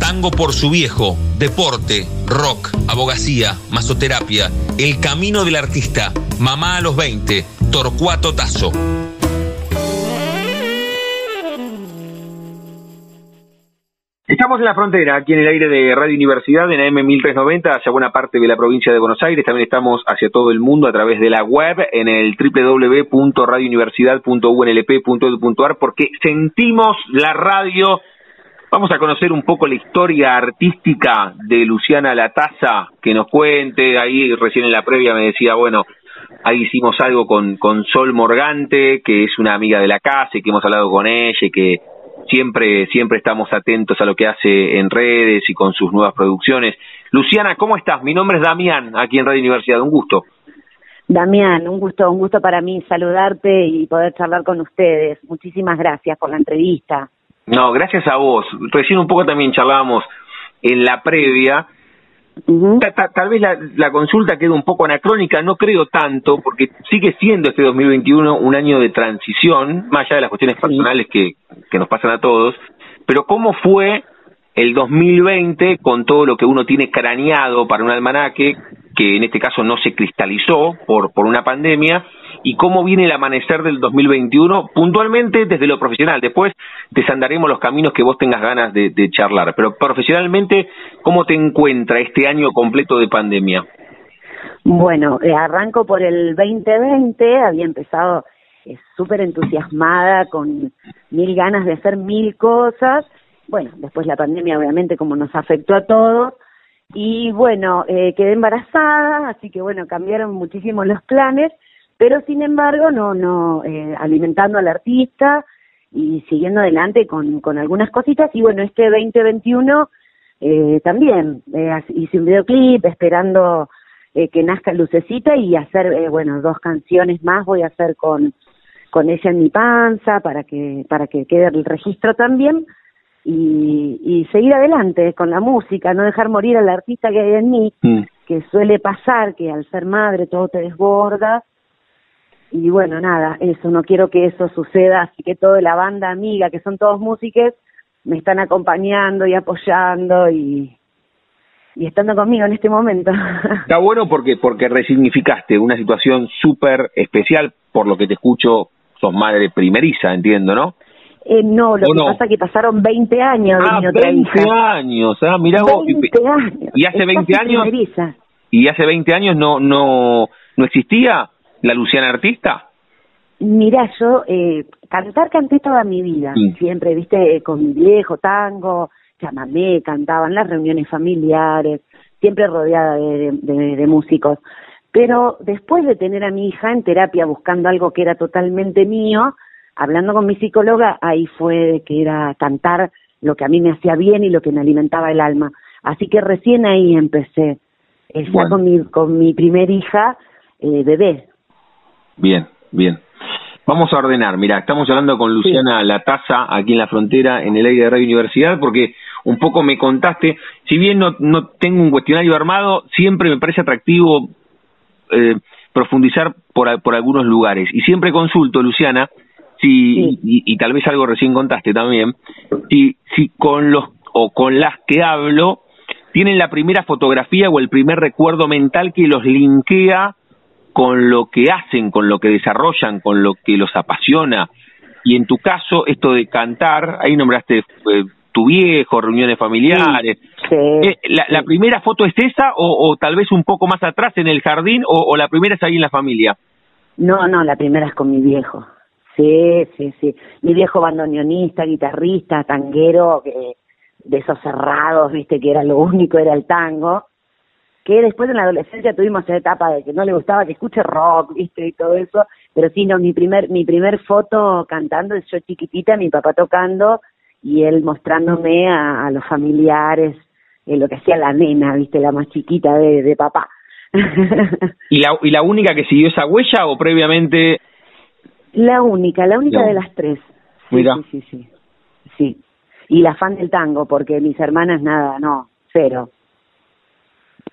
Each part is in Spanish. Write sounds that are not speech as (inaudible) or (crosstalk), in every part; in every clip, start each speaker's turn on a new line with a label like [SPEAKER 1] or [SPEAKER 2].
[SPEAKER 1] tango por su viejo, deporte, rock, abogacía, masoterapia, el camino del artista, mamá a los 20, Torcuato Tazo.
[SPEAKER 2] Estamos en la frontera, aquí en el aire de Radio Universidad, en AM 1390, hacia buena parte de la provincia de Buenos Aires. También estamos hacia todo el mundo a través de la web en el www.radiouniversidad.unlp.edu.ar porque sentimos la radio. Vamos a conocer un poco la historia artística de Luciana Lataza, que nos cuente. Ahí recién en la previa me decía, bueno, ahí hicimos algo con, con Sol Morgante, que es una amiga de la casa y que hemos hablado con ella y que siempre, siempre estamos atentos a lo que hace en redes y con sus nuevas producciones. Luciana, ¿cómo estás? Mi nombre es Damián, aquí en Radio Universidad, un gusto.
[SPEAKER 3] Damián, un gusto, un gusto para mí saludarte y poder charlar con ustedes. Muchísimas gracias por la entrevista.
[SPEAKER 2] No, gracias a vos. Recién un poco también charlábamos en la previa. Tal, vez la, consulta queda un poco anacrónica, no creo tanto, porque sigue siendo este 2021 un año de transición, más allá de las cuestiones personales que, que nos pasan a todos, pero ¿cómo fue el 2020 con todo lo que uno tiene craneado para un almanaque, que en este caso no se cristalizó por, por una pandemia, y cómo viene el amanecer del 2021 puntualmente desde lo profesional. Después desandaremos los caminos que vos tengas ganas de, charlar, pero profesionalmente, ¿cómo te encuentra este año completo de pandemia?
[SPEAKER 3] Bueno, eh, arranco por el 2020, había empezado eh, súper entusiasmada, con mil ganas de hacer mil cosas. Bueno, después la pandemia obviamente como nos afectó a todos. Y bueno, eh, quedé embarazada, así que bueno, cambiaron muchísimo los planes pero sin embargo no no eh, alimentando al artista y siguiendo adelante con, con algunas cositas y bueno este 2021 eh, también eh, hice un videoclip esperando eh, que nazca Lucecita y hacer eh, bueno dos canciones más voy a hacer con con ella en mi panza para que para que quede el registro también y, y seguir adelante con la música no dejar morir al artista que hay en mí mm. que suele pasar que al ser madre todo te desborda y bueno, nada, eso, no quiero que eso suceda, así que toda la banda amiga, que son todos músicos, me están acompañando y apoyando y, y estando conmigo en este momento. (laughs)
[SPEAKER 2] Está bueno porque porque resignificaste una situación súper especial, por lo que te escucho, sos madre primeriza, entiendo, ¿no?
[SPEAKER 3] Eh, no, lo que pasa es que pasaron 20 años
[SPEAKER 2] ah,
[SPEAKER 3] de
[SPEAKER 2] 20 años, ah, mirá vos. Y hace 20 años. Y hace 20 años no no no existía la Luciana artista?
[SPEAKER 3] Mira, yo eh, cantar canté toda mi vida, siempre, viste, con mi viejo tango, llamamé, cantaba en las reuniones familiares, siempre rodeada de, de, músicos. Pero después de tener a mi hija en terapia buscando algo que era totalmente mío, hablando con mi psicóloga, ahí fue que era cantar lo que a mí me hacía bien y lo que me alimentaba el alma. Así que recién ahí empecé, eh, ya con mi, con mi primer hija, eh, bebé,
[SPEAKER 2] Bien, bien. Vamos a ordenar. Mira, estamos hablando con Luciana La Taza aquí en la frontera, en el aire de Radio Universidad, porque un poco me contaste, si bien no, no tengo un cuestionario armado, siempre me parece atractivo eh, profundizar por, por algunos lugares. Y siempre consulto, Luciana, si, y, y, tal vez algo recién contaste también, si, si con los o con las que hablo tienen la primera fotografía o el primer recuerdo mental que los linkea con lo que hacen, con lo que desarrollan, con lo que los apasiona. Y en tu caso, esto de cantar, ahí nombraste eh, tu viejo, reuniones familiares. Eh, la, primera foto es esa o, tal vez un poco más atrás en el jardín o, la primera es ahí en la familia?
[SPEAKER 3] No, no, la primera es con mi viejo. Sí, sí, sí. Mi viejo bandoneonista, guitarrista, tanguero, de esos cerrados, viste, que era lo único, era el tango que después en la adolescencia tuvimos esa etapa de que no le gustaba que escuche rock, viste, y todo eso, pero sí, no, mi primer, mi primer foto cantando es yo chiquitita, mi papá tocando y él mostrándome a, los familiares eh, lo que hacía la nena, viste, la más chiquita de, de papá. (laughs)
[SPEAKER 2] ¿Y la, ¿Y la única que siguió esa huella o previamente?
[SPEAKER 3] La única, la única de las tres.
[SPEAKER 2] Mira.
[SPEAKER 3] Sí, sí, sí. Sí. Y la fan del tango, porque mis hermanas nada, no, cero.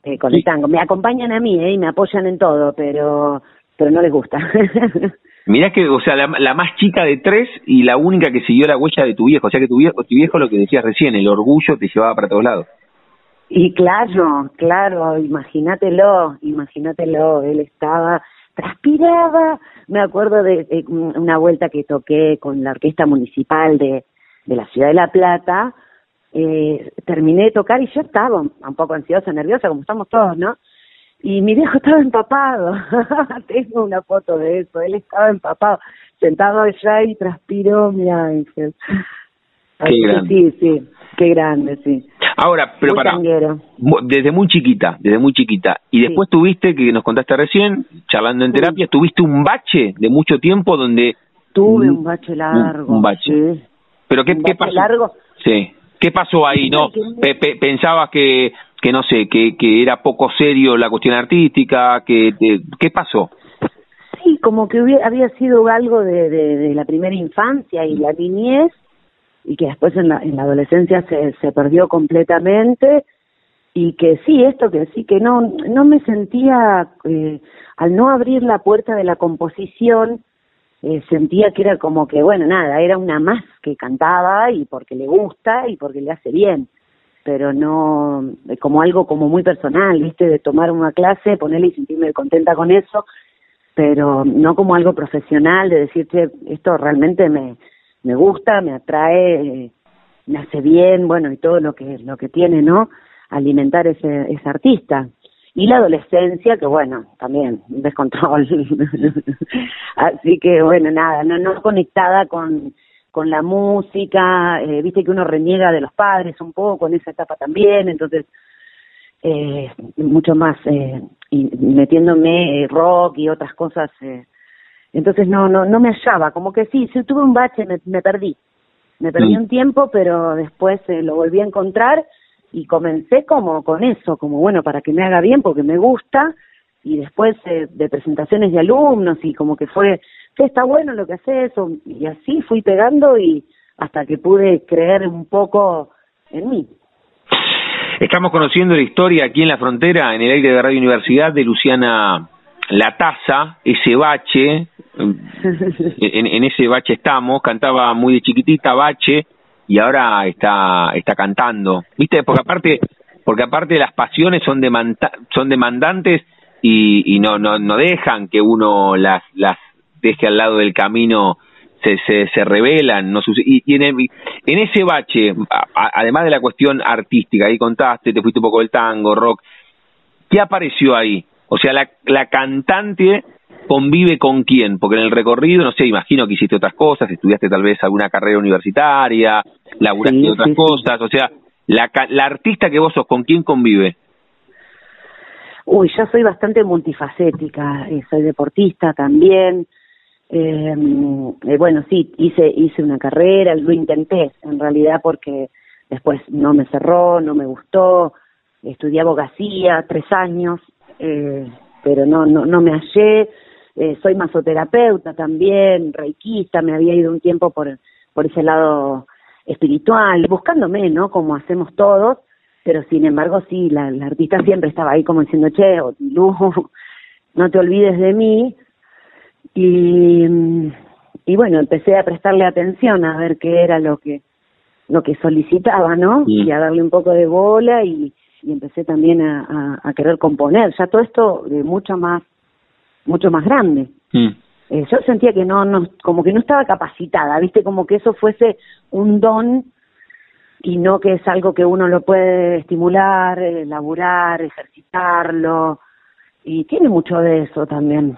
[SPEAKER 3] Eh, con el tango. Me acompañan a mí, eh, y me apoyan en todo, pero pero no les gusta. (laughs)
[SPEAKER 2] Mirá que, o sea, la, la, más chica de tres y la única que siguió la huella de tu viejo. O sea que tu viejo, tu viejo lo que decías recién, el orgullo te llevaba para todos lados.
[SPEAKER 3] Y claro, claro, imagínatelo, imagínatelo, él estaba, transpiraba, me acuerdo de, una vuelta que toqué con la orquesta municipal de, de la ciudad de La Plata, eh, terminé de tocar y yo estaba un poco ansiosa, nerviosa, como estamos todos, ¿no? Y mi viejo (laughs) estaba empapado, (laughs) tengo una foto de eso, él estaba empapado, sentado allá y transpiró, mi ángel.
[SPEAKER 2] Qué grande.
[SPEAKER 3] Sí, sí, qué grande, sí.
[SPEAKER 2] Ahora, pero para, desde muy chiquita, desde muy chiquita, y después tuviste, que nos contaste recién, charlando en terapia, tuviste un bache de mucho tiempo donde...
[SPEAKER 3] Tuve un bache largo.
[SPEAKER 2] Un, bache. ¿Pero qué, qué pasó?
[SPEAKER 3] largo?
[SPEAKER 2] Sí. ¿Qué pasó ahí? ¿No? ¿Pensabas que, que no sé, que, que era poco serio la cuestión artística? que ¿Qué pasó?
[SPEAKER 3] Sí, como que había sido algo de, de, de la primera infancia y la niñez, y que después en la, en la adolescencia se, se perdió completamente y que sí, esto que sí, que no, no me sentía, eh, al no abrir la puerta de la composición, eh, sentía que era como que, bueno, nada, era una más que cantaba y porque le gusta y porque le hace bien, pero no como algo como muy personal, ¿viste? De tomar una clase, ponerle y sentirme contenta con eso, pero no como algo profesional, de decirte, esto realmente me, me gusta, me atrae, me hace bien, bueno, y todo lo que lo que tiene, ¿no? Alimentar ese ese artista. Y la adolescencia, que bueno, también descontrol. (laughs) Así que bueno, nada, no no conectada con con la música, eh, viste que uno reniega de los padres un poco en esa etapa también, entonces eh, mucho más eh, y metiéndome eh, rock y otras cosas eh, entonces no, no, no me hallaba, como que sí, si tuve un bache, me, me perdí. Me perdí mm. un tiempo, pero después eh, lo volví a encontrar y comencé como con eso, como bueno, para que me haga bien, porque me gusta, y después eh, de presentaciones de alumnos y como que fue, que está bueno lo que haces, y así fui pegando y hasta que pude creer un poco en mí.
[SPEAKER 2] Estamos conociendo la historia aquí en la frontera, en el aire de Radio Universidad, de Luciana La Taza, ese bache, (laughs) en, ese bache estamos, cantaba muy de chiquitita bache y ahora está está cantando, ¿viste? Porque aparte porque aparte las pasiones son demanda, son demandantes y, y no no no dejan que uno las las deje al lado del camino se se, se revelan no y, y en, en ese bache además de la cuestión artística ahí contaste te fuiste un poco del tango rock qué apareció ahí o sea la la cantante convive con quién? Porque en el recorrido, no sé, imagino que hiciste otras cosas, estudiaste tal vez alguna carrera universitaria, laburaste otras cosas, o sea, la, la artista que vos sos, ¿con quién convive?
[SPEAKER 3] Uy, yo soy bastante multifacética, eh, soy deportista también, eh, eh, bueno, sí, hice, hice una carrera, lo intenté en realidad porque después no me cerró, no me gustó, estudié abogacía tres años, eh, pero no, no, no me hallé, eh, soy masoterapeuta también, reikista, me había ido un tiempo por, por ese lado espiritual, buscándome, ¿no? Como hacemos todos, pero sin embargo sí, la, artista siempre estaba ahí como diciendo, che, Lu, (laughs) no te olvides de mí. Y, y bueno, empecé a prestarle atención a ver qué era lo que lo que solicitaba, ¿no? Y a darle un poco de bola y, y empecé también a, a, a, querer componer. Ya todo esto de mucho más mucho más grande. Mm. Eh, yo sentía que no, no, como que no estaba capacitada, viste, como que eso fuese un don y no que es algo que uno lo puede estimular, elaborar, ejercitarlo, y tiene mucho de eso también.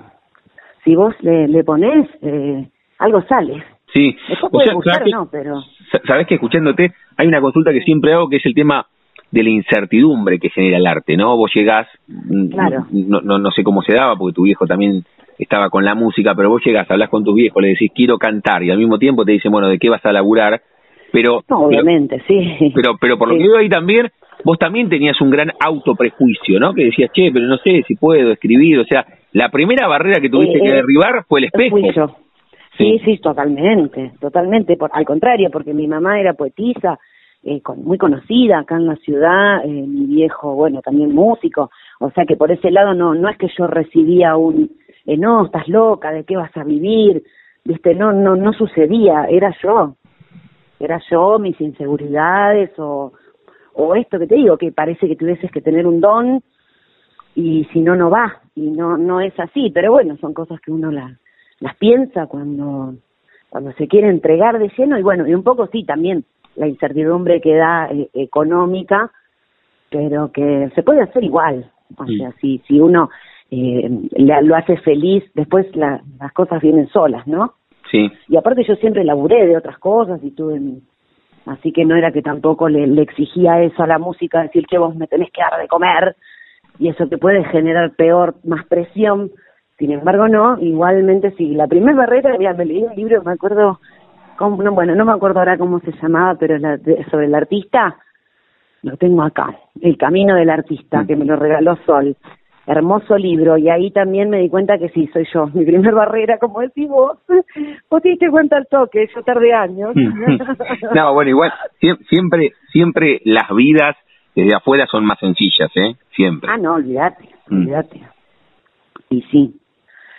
[SPEAKER 3] Si vos le, le pones, eh, algo sale.
[SPEAKER 2] Sí,
[SPEAKER 3] o sea, gustar, que, no, pero...
[SPEAKER 2] Sabes que escuchándote hay una consulta que siempre hago que es el tema de la incertidumbre que genera el arte, ¿no? Vos llegás,
[SPEAKER 3] mm, claro.
[SPEAKER 2] no, no, no sé cómo se daba, porque tu viejo también estaba con la música, pero vos llegás, hablas con tu viejo, le decís quiero cantar y al mismo tiempo te dicen, bueno, ¿de qué vas a laburar? Pero
[SPEAKER 3] obviamente, sí.
[SPEAKER 2] Pero pero por lo que veo ahí también vos también tenías un gran autoprejuicio, ¿no? Que decías, che, pero no sé si puedo escribir, o sea, la primera barrera que tuviste
[SPEAKER 3] Eh,
[SPEAKER 2] que
[SPEAKER 3] eh,
[SPEAKER 2] derribar fue el espejo.
[SPEAKER 3] Fui yo. Sí, sí, totalmente, totalmente. Por, al contrario, porque mi mamá era poetisa, eh, con- muy conocida acá en la ciudad, eh, mi viejo, bueno, también músico. O sea que por ese lado no, no es que yo recibía un, eh, no, estás loca, ¿de qué vas a vivir? Viste, no, no, no sucedía, era yo. Era yo, mis inseguridades o, o esto que te digo, que parece que tuvieses que tener un don y si no, no va. Y no, no es así. Pero bueno, son cosas que uno las, las piensa cuando, cuando se quiere entregar de lleno. Y bueno, y un poco sí, también la incertidumbre que da eh, económica, pero que se puede hacer igual. O
[SPEAKER 2] Sí.
[SPEAKER 3] sea, si, si uno eh, le- lo hace feliz, después la- las cosas vienen solas, ¿no?
[SPEAKER 2] Sí.
[SPEAKER 3] Y aparte yo siempre laburé de otras cosas y tuve... Así que no era que tampoco le, le exigía eso a la música, decir que vos me tenés que dar de comer y eso te puede generar peor, más presión. Sin embargo, no, igualmente sí. La primera barrera, mira, me leí un libro, me acuerdo, cómo- no, bueno, no me acuerdo ahora cómo se llamaba, pero la- de- sobre el artista, lo tengo acá, El Camino del Artista,
[SPEAKER 2] Mm.
[SPEAKER 3] que me lo regaló Sol. Hermoso libro, y ahí también me di cuenta que sí, soy yo. Mi primer barrera, como decís vos, vos te diste cuenta al toque, yo tardé años. (laughs)
[SPEAKER 2] no, bueno, igual, siem- siempre, siempre las vidas desde afuera son más sencillas, ¿eh? Siempre.
[SPEAKER 3] Ah, no, olvídate,
[SPEAKER 2] Mm.
[SPEAKER 3] olvídate. Y sí,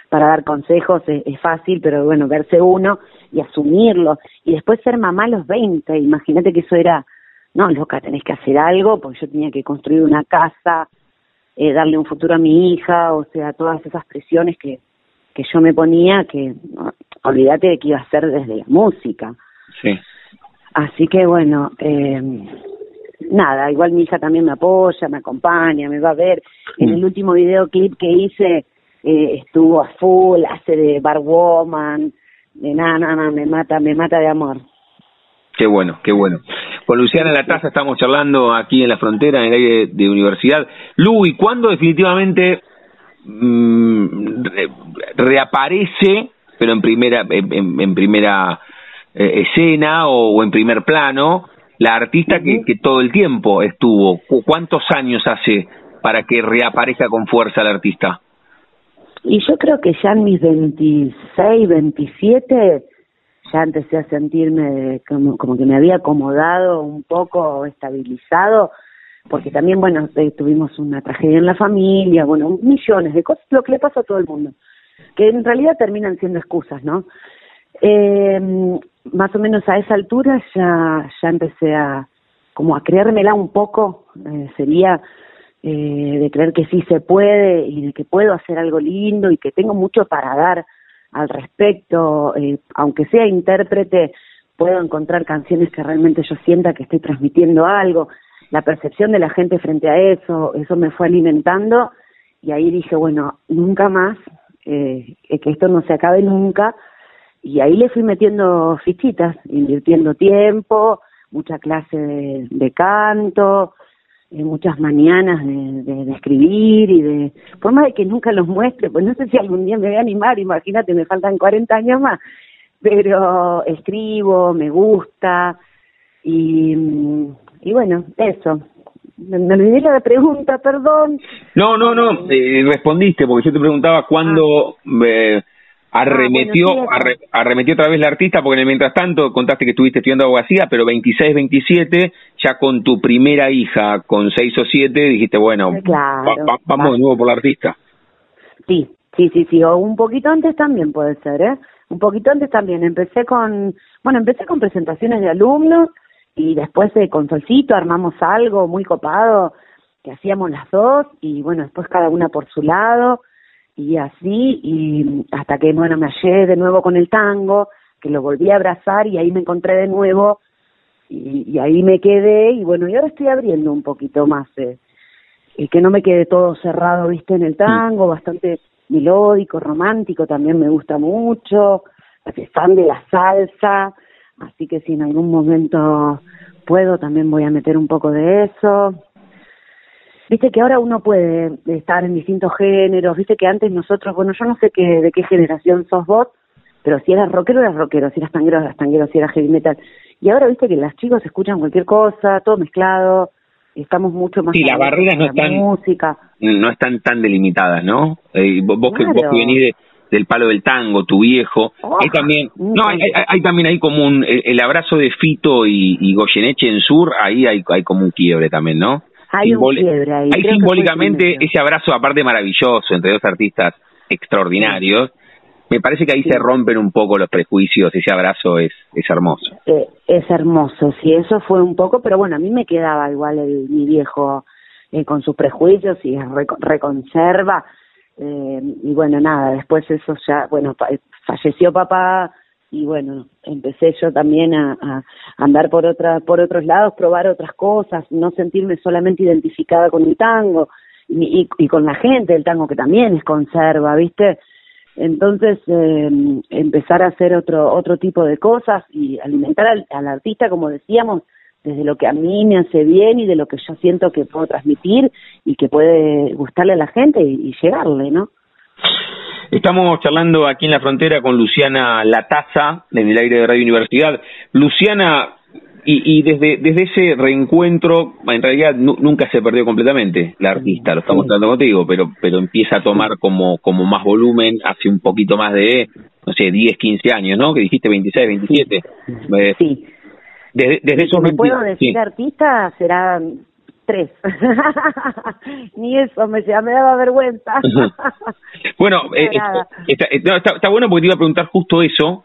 [SPEAKER 3] para dar consejos es, es fácil, pero bueno, verse uno y asumirlo. Y después ser mamá a los 20, imagínate que eso era, no, loca, tenés que hacer algo, porque yo tenía que construir una casa, eh, darle un futuro a mi hija, o sea, todas esas presiones que, que yo me ponía, que no, olvídate de que iba a ser desde la música.
[SPEAKER 2] Sí.
[SPEAKER 3] Así que bueno, eh, nada, igual mi hija también me apoya, me acompaña, me va a ver. En
[SPEAKER 2] Mm.
[SPEAKER 3] el último videoclip que hice eh, estuvo a full, hace de barwoman, de nada, nada, me mata, me mata de amor.
[SPEAKER 2] Qué bueno, qué bueno. Con Luciana Lataza estamos charlando aquí en la frontera, en el aire de universidad. Lu, ¿y cuándo definitivamente mm, re- reaparece, pero en primera, en, en- en primera eh, escena o, o en primer plano, la artista que, que todo el tiempo estuvo? ¿Cu- ¿Cuántos años hace para que reaparezca con fuerza la artista?
[SPEAKER 3] Y yo creo que ya en mis 26, 27, ya empecé a sentirme como, como que me había acomodado un poco, estabilizado, porque también, bueno, eh, tuvimos una tragedia en la familia, bueno, millones de cosas, lo que le pasa a todo el mundo, que en realidad terminan siendo excusas, ¿no? Eh, más o menos a esa altura ya, ya empecé a, como a creérmela un poco, eh, sería eh, de creer que sí se puede y de que puedo hacer algo lindo y que tengo mucho para dar al respecto, eh, aunque sea intérprete, puedo encontrar canciones que realmente yo sienta que estoy transmitiendo algo, la percepción de la gente frente a eso, eso me fue alimentando y ahí dije, bueno, nunca más, eh, que esto no se acabe nunca, y ahí le fui metiendo fichitas, invirtiendo tiempo, mucha clase de, de canto, eh, muchas mañanas de, de- de escribir y de, por más de que nunca los muestre, pues no sé si algún día me voy a animar, imagínate, me faltan 40 años más, pero escribo, me gusta y, mm, y bueno, eso. Me, me olvidé la pregunta, perdón.
[SPEAKER 2] No, no, no, eh, respondiste, porque yo te preguntaba cuándo eh, arremetió,
[SPEAKER 3] Ah, bueno, sí,
[SPEAKER 2] arre- arremetió otra vez la artista, porque en el mientras tanto contaste que estuviste estudiando abogacía, pero 26, 27, ya con tu primera hija, con 6 o 7, dijiste, bueno,
[SPEAKER 3] Claro,
[SPEAKER 2] va- va- vamos
[SPEAKER 3] va.
[SPEAKER 2] de nuevo por la artista.
[SPEAKER 3] Sí, sí, sí, sí, o un poquito antes también puede ser, ¿eh? Un poquito antes también. Empecé con, bueno, empecé con presentaciones de alumnos y después eh, con Solcito armamos algo muy copado que hacíamos las dos y bueno, después cada una por su lado y así y hasta que bueno, me hallé de nuevo con el tango, que lo volví a abrazar y ahí me encontré de nuevo y, y ahí me quedé y bueno, y ahora estoy abriendo un poquito más eh, y que no me quede todo cerrado, viste, en el tango, bastante melódico, romántico, también me gusta mucho, fan de la salsa, así que si en algún momento puedo, también voy a meter un poco de eso. Viste que ahora uno puede estar en distintos géneros, viste que antes nosotros, bueno, yo no sé qué, de qué generación sos vos, pero si eras rockero, eras rockero, si eras tanguero, eras tanguero, si eras heavy metal. Y ahora viste que las chicos escuchan cualquier cosa, todo mezclado, estamos mucho más
[SPEAKER 2] sí las barreras no están
[SPEAKER 3] música.
[SPEAKER 2] no están tan delimitadas no eh, vos, que vos que venís del palo del tango tu viejo
[SPEAKER 3] Oh,
[SPEAKER 2] hay también no hay, hay, hay también ahí como un el, el abrazo de Fito y, y Goyeneche en Sur ahí hay hay como un quiebre también no
[SPEAKER 3] hay un quiebre ahí el
[SPEAKER 2] simbólicamente ese abrazo, aparte maravilloso, entre dos artistas extraordinarios, me parece que ahí
[SPEAKER 3] Sí.
[SPEAKER 2] se rompen un poco los prejuicios, ese abrazo es, es hermoso.
[SPEAKER 3] Eh, es hermoso, sí, eso fue un poco, pero bueno, a mí me quedaba igual el, mi viejo eh, con sus prejuicios y reco- reconserva. Eh, y bueno, nada, después eso ya, bueno, fa- falleció papá y bueno, empecé yo también a, a andar por otra, por otros lados, probar otras cosas, no sentirme solamente identificada con el tango y, y, y con la gente del tango que también es conserva, ¿viste? Entonces, eh, empezar a hacer otro otro tipo de cosas y alimentar al, al artista, como decíamos, desde lo que a mí me hace bien y de lo que yo siento que puedo transmitir y que puede gustarle a la gente y, y llegarle, ¿no?
[SPEAKER 2] Estamos charlando aquí en la frontera con Luciana Lataza, en el aire de Radio Universidad. Luciana, y, y desde, desde ese reencuentro, en realidad nu- nunca se perdió completamente la artista, lo estamos tratando contigo, pero, pero empieza a tomar como, como más volumen hace un poquito más de, no sé, 10, 15 años, ¿no? Que dijiste 26, 27. Eh,
[SPEAKER 3] Sí.
[SPEAKER 2] Desde, desde
[SPEAKER 3] Si
[SPEAKER 2] esos
[SPEAKER 3] me
[SPEAKER 2] 20
[SPEAKER 3] puedo decir
[SPEAKER 2] sí.
[SPEAKER 3] artista, serán tres. (laughs) Ni eso, me, ya me daba vergüenza. (laughs)
[SPEAKER 2] Bueno, eh, está, eh, está, está bueno porque te iba a preguntar justo eso,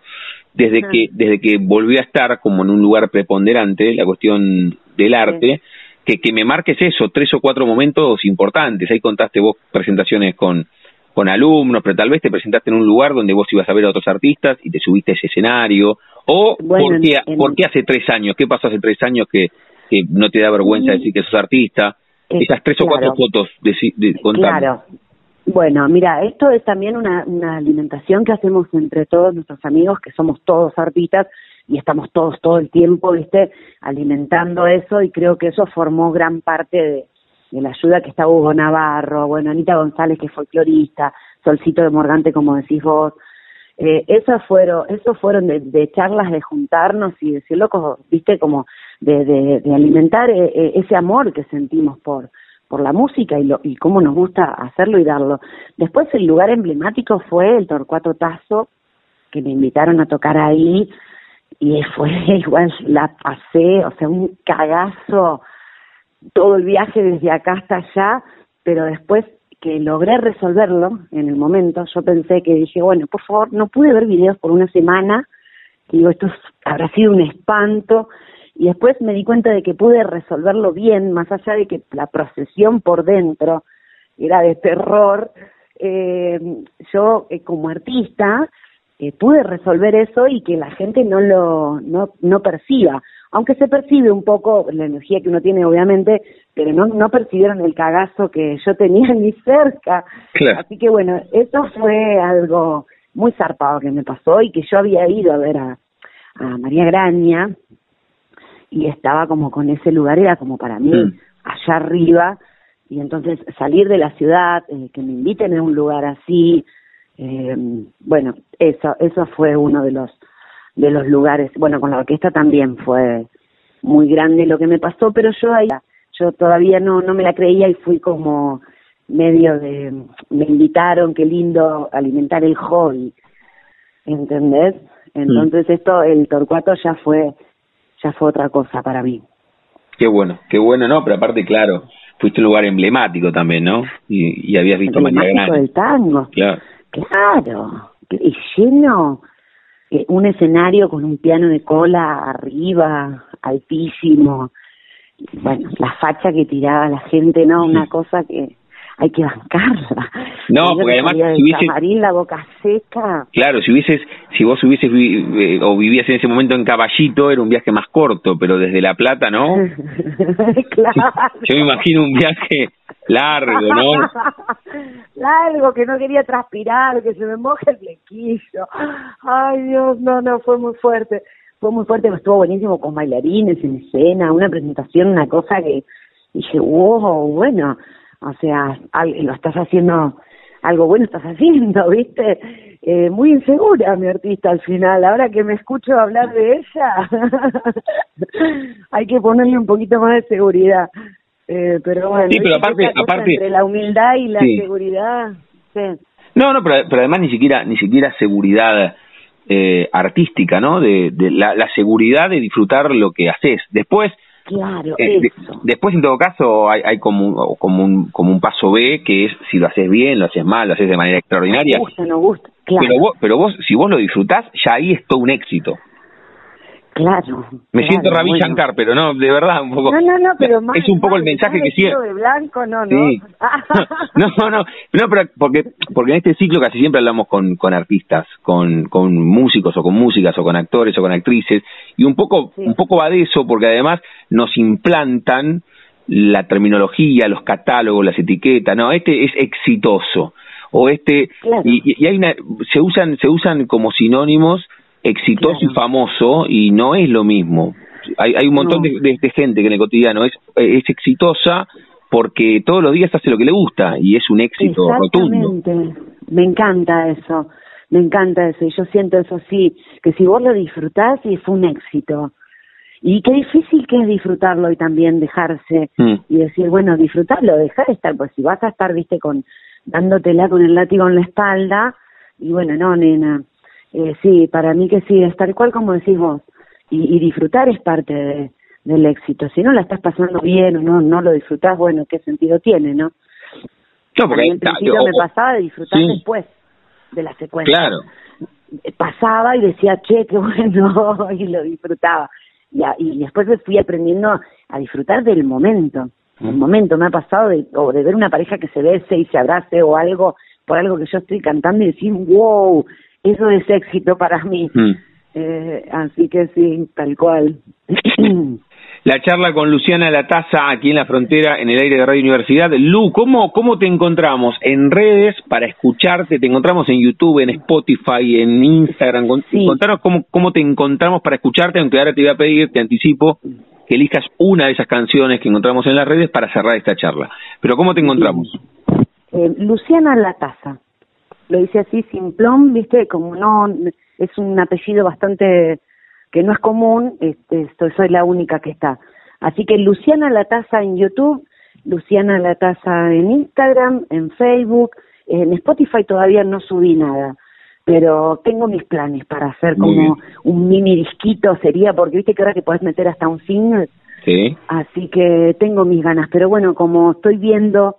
[SPEAKER 2] desde que desde que volvió a estar como en un lugar preponderante, la cuestión del arte, que, que me marques eso, tres o cuatro momentos importantes. Ahí contaste vos presentaciones con, con alumnos, pero tal vez te presentaste en un lugar donde vos ibas a ver a otros artistas y te subiste a ese escenario. O,
[SPEAKER 3] Bueno,
[SPEAKER 2] ¿por, qué,
[SPEAKER 3] en- en-
[SPEAKER 2] por qué hace tres años? ¿Qué pasó hace tres años que, que no te da vergüenza decir que sos artista?
[SPEAKER 3] Eh,
[SPEAKER 2] Esas tres o cuatro fotos, de, de, contame.
[SPEAKER 3] Claro. Bueno, mira, esto es también una, una alimentación que hacemos entre todos nuestros amigos, que somos todos artistas y estamos todos todo el tiempo, viste, alimentando eso y creo que eso formó gran parte de, de la ayuda que está Hugo Navarro, bueno, Anita González que es folclorista, Solcito de Morgante como decís vos, eh, esas fueron, esos fueron de, de charlas de juntarnos y decir, loco, viste, como de, de, de alimentar eh, eh, ese amor que sentimos por, por la música y, lo, y cómo nos gusta hacerlo y darlo. Después el lugar emblemático fue el Torcuato Tazo, que me invitaron a tocar ahí y (laughs) fue igual, la pasé, o sea, un cagazo todo el viaje desde acá hasta allá, pero después que logré resolverlo en el momento, yo pensé que dije, bueno, por favor, no pude ver videos por una semana, digo, esto es- habrá sido un espanto, y después me di cuenta de que pude resolverlo bien, más allá de que la procesión por dentro era de terror, eh, yo eh, como artista eh, pude resolver eso y que la gente no lo no, no perciba, aunque se percibe un poco la energía que uno tiene obviamente, pero no, no percibieron el cagazo que yo tenía (laughs) ni cerca.
[SPEAKER 2] Claro.
[SPEAKER 3] Así que bueno, eso fue algo muy zarpado que me pasó y que yo había ido a ver a, a María Graña y estaba como con ese lugar, era como para mí,
[SPEAKER 2] Mm.
[SPEAKER 3] allá arriba, y entonces salir de la ciudad, eh, que me inviten a un lugar así, eh, bueno, eso, eso fue uno de los, de los lugares, bueno, con la orquesta también fue muy grande lo que me pasó, pero yo ahí, yo todavía no, no me la creía y fui como medio de, me invitaron, qué lindo alimentar el hobby, ¿entendés? Entonces esto, el Torcuato ya fue, ya fue otra cosa para mí.
[SPEAKER 2] Qué bueno, qué bueno, ¿no? Pero aparte, claro, fuiste un lugar emblemático también, ¿no? Y, y habías visto
[SPEAKER 3] Emblemático
[SPEAKER 2] Grande.
[SPEAKER 3] del tango.
[SPEAKER 2] Claro.
[SPEAKER 3] Claro, y lleno, eh, un escenario con un piano de cola arriba, altísimo, bueno, la facha que tiraba la gente, no, una cosa que hay que bancarla.
[SPEAKER 2] No,
[SPEAKER 3] Yo
[SPEAKER 2] porque
[SPEAKER 3] que
[SPEAKER 2] además, si hubiese-
[SPEAKER 3] camarín, la boca seca.
[SPEAKER 2] Claro, si hubieses, si vos hubieses vi- eh, o vivías en ese momento en Caballito, era un viaje más corto, pero desde La Plata, ¿no? (laughs)
[SPEAKER 3] claro.
[SPEAKER 2] Yo me imagino un viaje largo, ¿no? (laughs)
[SPEAKER 3] Largo, que no quería transpirar, que se me moje el flequillo. Ay, Dios, no, no, fue muy fuerte. Fue muy fuerte, pero estuvo buenísimo con bailarines en escena, una presentación, una cosa que dije, wow, bueno, o sea, al- lo estás haciendo, algo bueno estás haciendo, (laughs) ¿viste? Eh, muy insegura mi artista al final, ahora que me escucho hablar de ella, (laughs) hay que ponerle un poquito más de seguridad. Eh, pero bueno,
[SPEAKER 2] sí, pero aparte, aparte
[SPEAKER 3] entre la humildad y la seguridad, sí.
[SPEAKER 2] No, no, pero, pero además ni siquiera ni siquiera seguridad eh, artística, ¿no? De, de la, la, seguridad de disfrutar lo que haces. Después,
[SPEAKER 3] claro, eh,
[SPEAKER 2] después en todo caso hay, hay como, un, como, un, como un paso B que es si lo haces bien, lo haces mal, lo haces de manera extraordinaria.
[SPEAKER 3] gusta, no gusta, claro.
[SPEAKER 2] Pero vos, pero vos, si vos lo disfrutás, ya ahí es todo un éxito.
[SPEAKER 3] Claro.
[SPEAKER 2] Me siento Ravi Shankar, pero no, de verdad, un poco.
[SPEAKER 3] No, no, no, pero más,
[SPEAKER 2] Es un poco el mensaje que
[SPEAKER 3] siempre. de blanco, no, no. (laughs)
[SPEAKER 2] no, no, no, no, pero porque, porque en este ciclo casi siempre hablamos con, con artistas, con, con músicos o con músicas o con actores o con actrices, y un poco, un poco va de eso, porque además nos implantan la terminología, los catálogos, las etiquetas, no, este es exitoso, o este, y, y hay una, se usan, se usan como sinónimos exitoso y famoso y no es lo mismo. Hay, hay un montón de, gente que en el cotidiano es, es exitosa porque todos los días hace lo que le gusta y es un éxito rotundo.
[SPEAKER 3] Me encanta eso, me encanta eso y yo siento eso sí, que si vos lo disfrutás y fue un éxito. Y qué difícil que es disfrutarlo y también dejarse mm. y decir, bueno, disfrutarlo, dejar de estar, pues si vas a estar, viste, con dándotela con el látigo en la espalda, y bueno, no, nena, eh, sí, para mí que sí, es tal cual como decís vos. Y, disfrutar es parte de, del éxito. Si no la estás pasando bien o no, no lo disfrutás, bueno, ¿qué sentido tiene, no?
[SPEAKER 2] No, porque
[SPEAKER 3] en principio me pasaba de disfrutar después de la secuencia.
[SPEAKER 2] Claro.
[SPEAKER 3] Pasaba y decía, che, qué (laughs) bueno, y lo disfrutaba. Y, y después fui aprendiendo a disfrutar del momento. El momento me ha pasado de, o de ver una pareja que se bese y se abrace o algo por algo que yo estoy cantando y decir, wow, eso es éxito para mí. Mm. Eh, así que sí, tal cual. (clears throat)
[SPEAKER 2] La charla con Luciana Lataza aquí en la frontera, en el aire de Radio Universidad. Lu, ¿cómo, ¿cómo te encontramos? En redes para escucharte, te encontramos en YouTube, en Spotify, en Instagram. Contanos cómo, cómo te encontramos para escucharte, aunque ahora te voy a pedir, te anticipo, que elijas una de esas canciones que encontramos en las redes para cerrar esta charla. Pero ¿cómo te encontramos?
[SPEAKER 3] Eh, Luciana Lataza lo hice así simplón, viste, como no, es un apellido bastante que no es común, este, soy la única que está. Así que Luciana La Taza en YouTube, Luciana La Taza en Instagram, en Facebook, en Spotify todavía no subí nada, pero tengo mis planes para hacer como un mini disquito sería, porque viste que ahora que podés meter hasta un single.
[SPEAKER 2] Sí.
[SPEAKER 3] Así que tengo mis ganas, pero bueno, como estoy viendo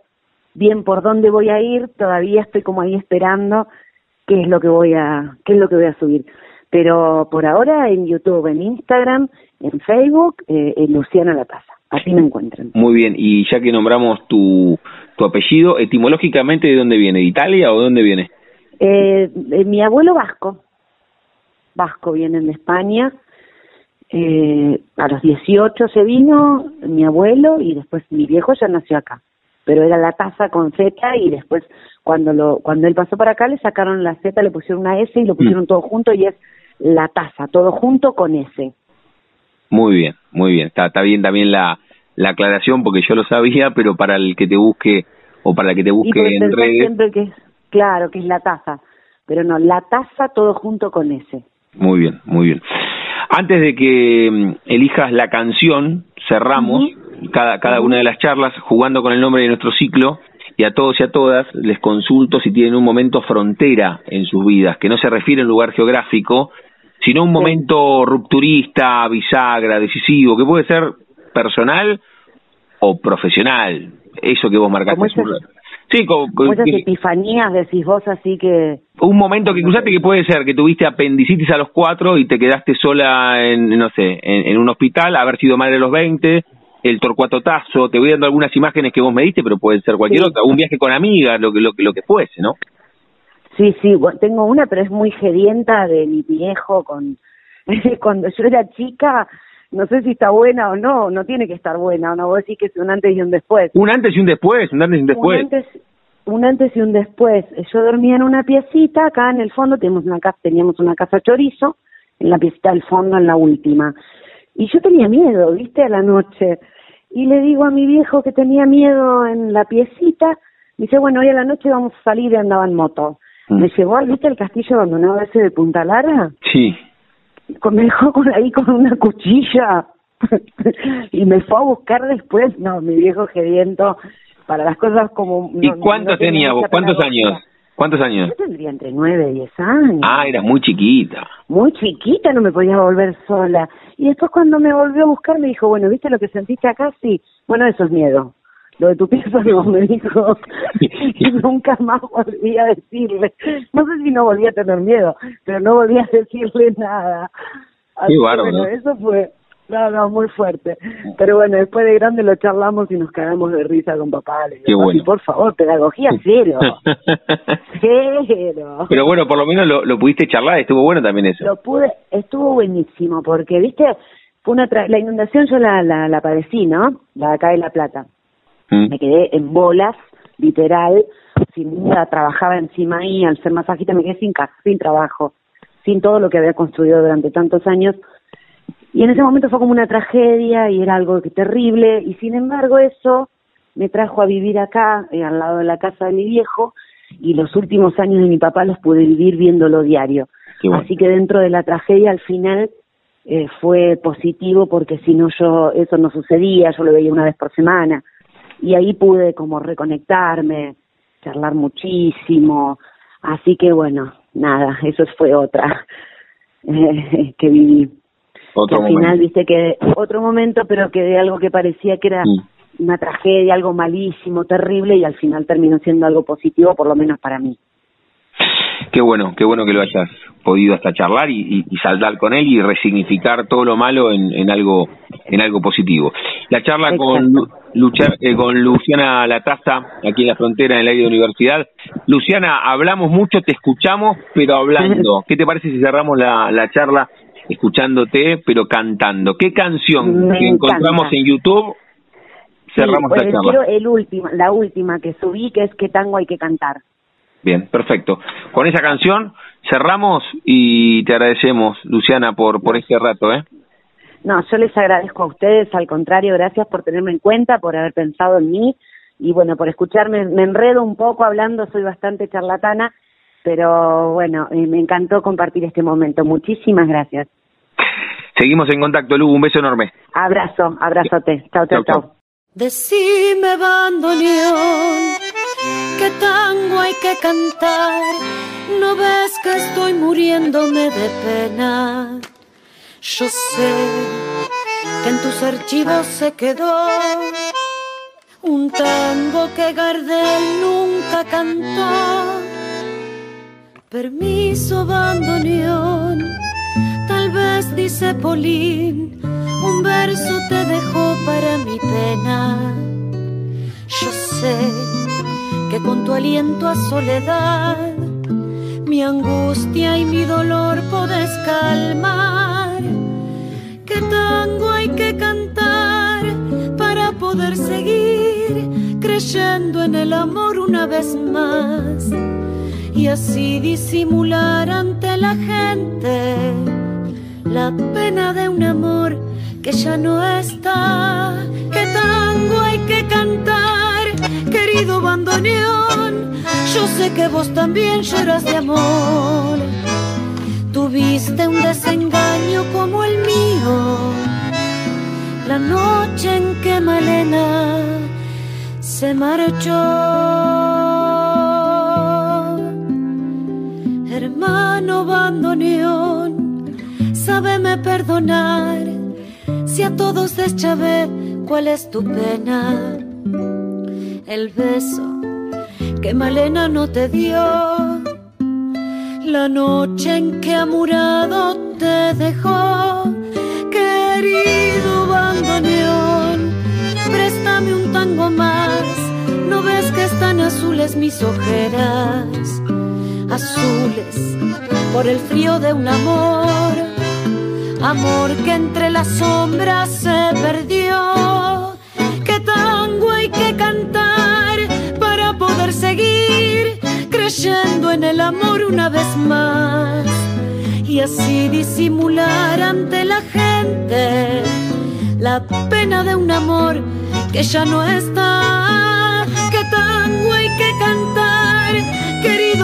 [SPEAKER 3] bien por dónde voy a ir, todavía estoy como ahí esperando qué es lo que voy a, qué es lo que voy a subir. Pero por ahora en YouTube, en Instagram, en Facebook, eh, en Luciana La Taza. Así me encuentran.
[SPEAKER 2] Muy bien, y ya que nombramos tu, tu apellido, etimológicamente, ¿de dónde viene? ¿De Italia o de dónde viene?
[SPEAKER 3] Eh, mi abuelo vasco. Vasco vienen de España. Eh, a los 18 se vino mi abuelo y después mi viejo ya nació acá pero era la taza con Z y después cuando lo cuando él pasó para acá le sacaron la Z, le pusieron una S y lo pusieron mm. todo junto y es la taza, todo junto con S.
[SPEAKER 2] Muy bien, muy bien. Está, está bien también la, la aclaración porque yo lo sabía, pero para el que te busque o para el que te busque en redes.
[SPEAKER 3] Siempre que es, claro, que es la taza, pero no, la taza todo junto con S.
[SPEAKER 2] Muy bien, muy bien. Antes de que mm, elijas la canción, cerramos cada, cada una de las charlas jugando con el nombre de nuestro ciclo y a todos y a todas les consulto si tienen un momento frontera en sus vidas, que no se refiere a un lugar geográfico, sino un momento rupturista, bisagra, decisivo, que puede ser personal o profesional, eso que vos marcaste.
[SPEAKER 3] Sí, como, esas epifanías decís vos así que...
[SPEAKER 2] Un momento que cruzaste que puede ser que tuviste apendicitis a los cuatro y te quedaste sola en, no sé, en, en un hospital, haber sido madre a los veinte, el Torcuatotazo, te voy dando algunas imágenes que vos me diste, pero puede ser cualquier otra, un viaje con amigas, lo que, lo, lo que fuese, ¿no?
[SPEAKER 3] Sí, sí, tengo una, pero es muy gerienta de mi viejo con (laughs) cuando yo era chica, no sé si está buena o no, no tiene que estar buena, o no, vos decís que es un antes y un después.
[SPEAKER 2] Un antes y un después, un antes y un después.
[SPEAKER 3] Un antes, un antes y un después. Yo dormía en una piecita, acá en el fondo teníamos una casa, teníamos una casa chorizo, en la piecita del fondo, en la última. Y yo tenía miedo, viste, a la noche y le digo a mi viejo que tenía miedo en la piecita, dice, bueno, hoy a la noche vamos a salir y andaba en moto. Mm. Me llevó, ¿viste el castillo abandonado ese de Punta Lara?
[SPEAKER 2] Sí.
[SPEAKER 3] Me dejó con, ahí con una cuchilla (laughs) y me fue a buscar después, no, mi viejo gediento, para las cosas como...
[SPEAKER 2] ¿Y cuánto tenía vos? ¿Cuántos años? ¿Cuántos años?
[SPEAKER 3] Yo tendría entre nueve y diez años.
[SPEAKER 2] Ah, era muy chiquita.
[SPEAKER 3] Muy chiquita, no me podía volver sola. Y después cuando me volvió a buscar me dijo, bueno, ¿viste lo que sentiste acá? Sí. Bueno, eso es miedo. Lo de tu pieza no, me dijo. (laughs) y nunca más volví a decirle. No sé si no volví a tener miedo, pero no volví a decirle nada.
[SPEAKER 2] Qué bueno,
[SPEAKER 3] eso fue no, no, muy fuerte. Pero bueno, después de grande lo charlamos y nos cagamos de risa con papá. Le
[SPEAKER 2] digo, Qué
[SPEAKER 3] por favor, pedagogía (laughs) cero. (laughs) cero.
[SPEAKER 2] Pero bueno, por lo menos lo, lo pudiste charlar, estuvo bueno también eso.
[SPEAKER 3] Lo pude, estuvo buenísimo, porque, viste, fue una la inundación yo la, la, la padecí, ¿no? La de acá de La Plata. Mm. Me quedé en bolas, literal, sin nada, trabajaba encima ahí, al ser masajista me quedé sin casa, sin trabajo, sin todo lo que había construido durante tantos años y en ese momento fue como una tragedia y era algo terrible y sin embargo eso me trajo a vivir acá, eh, al lado de la casa de mi viejo, y los últimos años de mi papá los pude vivir viéndolo diario. Así que dentro de la tragedia al final eh, fue positivo porque si no yo, eso no sucedía, yo lo veía una vez por semana. Y ahí pude como reconectarme, charlar muchísimo. Así que bueno, nada, eso fue otra (laughs) eh, que viví.
[SPEAKER 2] Otro
[SPEAKER 3] al final, viste que otro momento, pero que de algo que parecía que era mm. una tragedia, algo malísimo, terrible, y al final terminó siendo algo positivo, por lo menos para mí.
[SPEAKER 2] Qué bueno, qué bueno que lo hayas podido hasta charlar y, y, saltar con él y resignificar todo lo malo en, en algo en algo positivo. La charla con eh, con Luciana Latasta aquí en la frontera en el aire de universidad. Luciana, hablamos mucho, te escuchamos, pero hablando. (laughs) ¿Qué te parece si cerramos la, la charla escuchándote, pero cantando. ¿Qué canción que encontramos en YouTube cerramos
[SPEAKER 3] la charla? el último, la última que subí, que es ¿Qué tango hay que cantar?
[SPEAKER 2] Bien, perfecto. Con esa canción cerramos y te agradecemos, Luciana, por, por este rato, ¿eh?
[SPEAKER 3] No, yo les agradezco a ustedes, al contrario, gracias por tenerme en cuenta, por haber pensado en mí y bueno, por escucharme, me enredo un poco hablando, soy bastante charlatana, pero bueno, eh, me encantó compartir este momento. Muchísimas gracias.
[SPEAKER 2] Seguimos en contacto, Lu, un beso enorme.
[SPEAKER 3] Abrazo, abrazote. Chao, chao, chao.
[SPEAKER 4] Decime, bandoneón, qué tango hay que cantar. No ves que estoy muriéndome de pena. Yo sé que en tus archivos se quedó un tango que Gardel nunca cantó Permiso, bandoneón, tal vez dice Polín, un verso te dejó para mi pena. Yo sé que con tu aliento a soledad, mi angustia y mi dolor podés calmar. ¿Qué tango hay que cantar para poder seguir creyendo en el amor una vez más? Y así disimular ante la gente la pena de un amor que ya no está. ¿Qué tango hay que cantar, querido bandoneón? Yo sé que vos también lloras de amor. Tuviste un desengaño como el mío, la noche en que Malena se marchó. Hermano bandoneón, sábeme perdonar si a todos deschavé cuál es tu pena. El beso que Malena no te dio, la noche en que amurado te dejó, querido bandoneón, préstame un tango más, no ves que están azules mis ojeras azules por el frío de un amor, amor que entre las sombras se perdió. ¿Qué tango hay que cantar para poder seguir creyendo en el amor una vez más? Y así disimular ante la gente la pena de un amor que ya no está.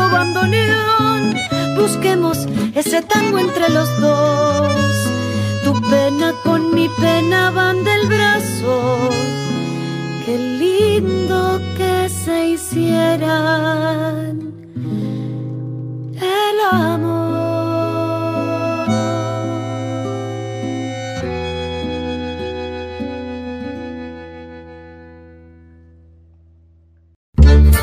[SPEAKER 4] Bandoneón, busquemos ese tango entre los dos. tu pena con mi pena van del brazo. Qué lindo que se hicieran el amor.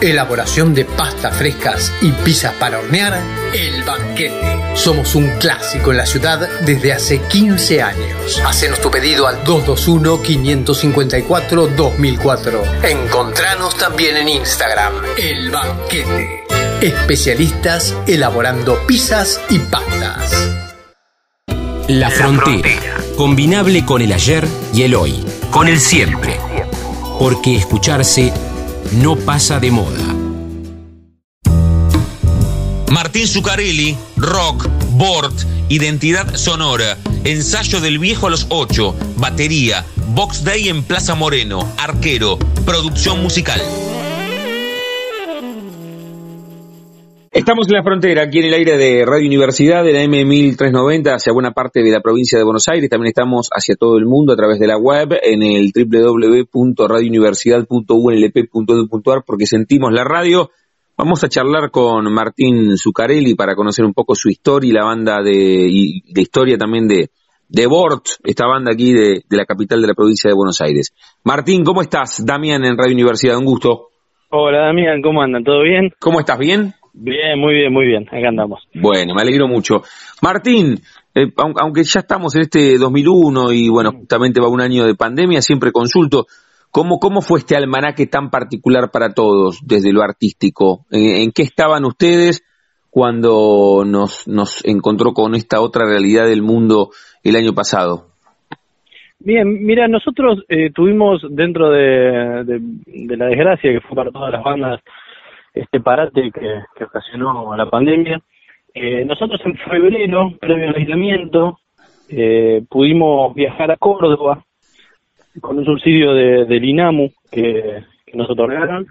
[SPEAKER 5] Elaboración de pastas frescas y pizzas para hornear, El Banquete. Somos un clásico en la ciudad desde hace 15 años. Hacenos tu pedido al 221-554-2004. Encontranos también en Instagram, El Banquete. Especialistas elaborando pizzas y pastas.
[SPEAKER 6] La frontera, combinable con el ayer y el hoy, con el siempre. Porque escucharse no pasa de moda.
[SPEAKER 1] Martín Zuccarelli, rock, board, identidad sonora, ensayo del viejo a los 8, batería, box day en Plaza Moreno, arquero, producción musical.
[SPEAKER 2] Estamos en la frontera, aquí en el aire de Radio Universidad, de la M1390, hacia buena parte de la provincia de Buenos Aires. También estamos hacia todo el mundo a través de la web en el www.radiouniversidad.unlp.edu.ar porque sentimos la radio. Vamos a charlar con Martín Zuccarelli para conocer un poco su historia y la banda de, y la historia también de, de Bort, esta banda aquí de, de la capital de la provincia de Buenos Aires. Martín, ¿cómo estás? Damián en Radio Universidad, un gusto.
[SPEAKER 7] Hola Damián, ¿cómo andan? ¿Todo bien?
[SPEAKER 2] ¿Cómo estás? ¿Bien?
[SPEAKER 7] Bien, muy bien, muy bien. Acá andamos.
[SPEAKER 2] Bueno, me alegro mucho. Martín, eh, aun- aunque ya estamos en este 2001 y bueno, justamente va un año de pandemia, siempre consulto, ¿cómo, cómo fue este almanaque tan particular para todos desde lo artístico? ¿En, en qué estaban ustedes cuando nos, nos encontró con esta otra realidad del mundo el año pasado?
[SPEAKER 7] Bien, mira, nosotros eh, tuvimos dentro de, de, de la desgracia que fue para todas las bandas este parate que, que ocasionó la pandemia, eh, nosotros en febrero, previo al aislamiento, eh, pudimos viajar a Córdoba con un subsidio de, del INAMU que, nos otorgaron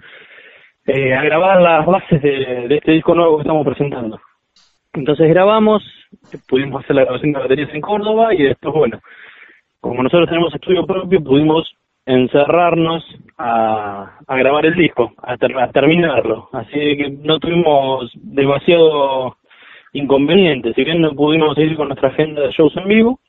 [SPEAKER 7] eh, a grabar las bases de, de este disco nuevo que estamos presentando. Entonces grabamos, pudimos hacer la grabación de baterías en Córdoba y después, bueno, como nosotros tenemos estudio propio, pudimos encerrarnos a, a grabar el disco, a, ter- a terminarlo. Así que no tuvimos demasiado inconveniente. Si bien no pudimos seguir con nuestra agenda de shows en vivo,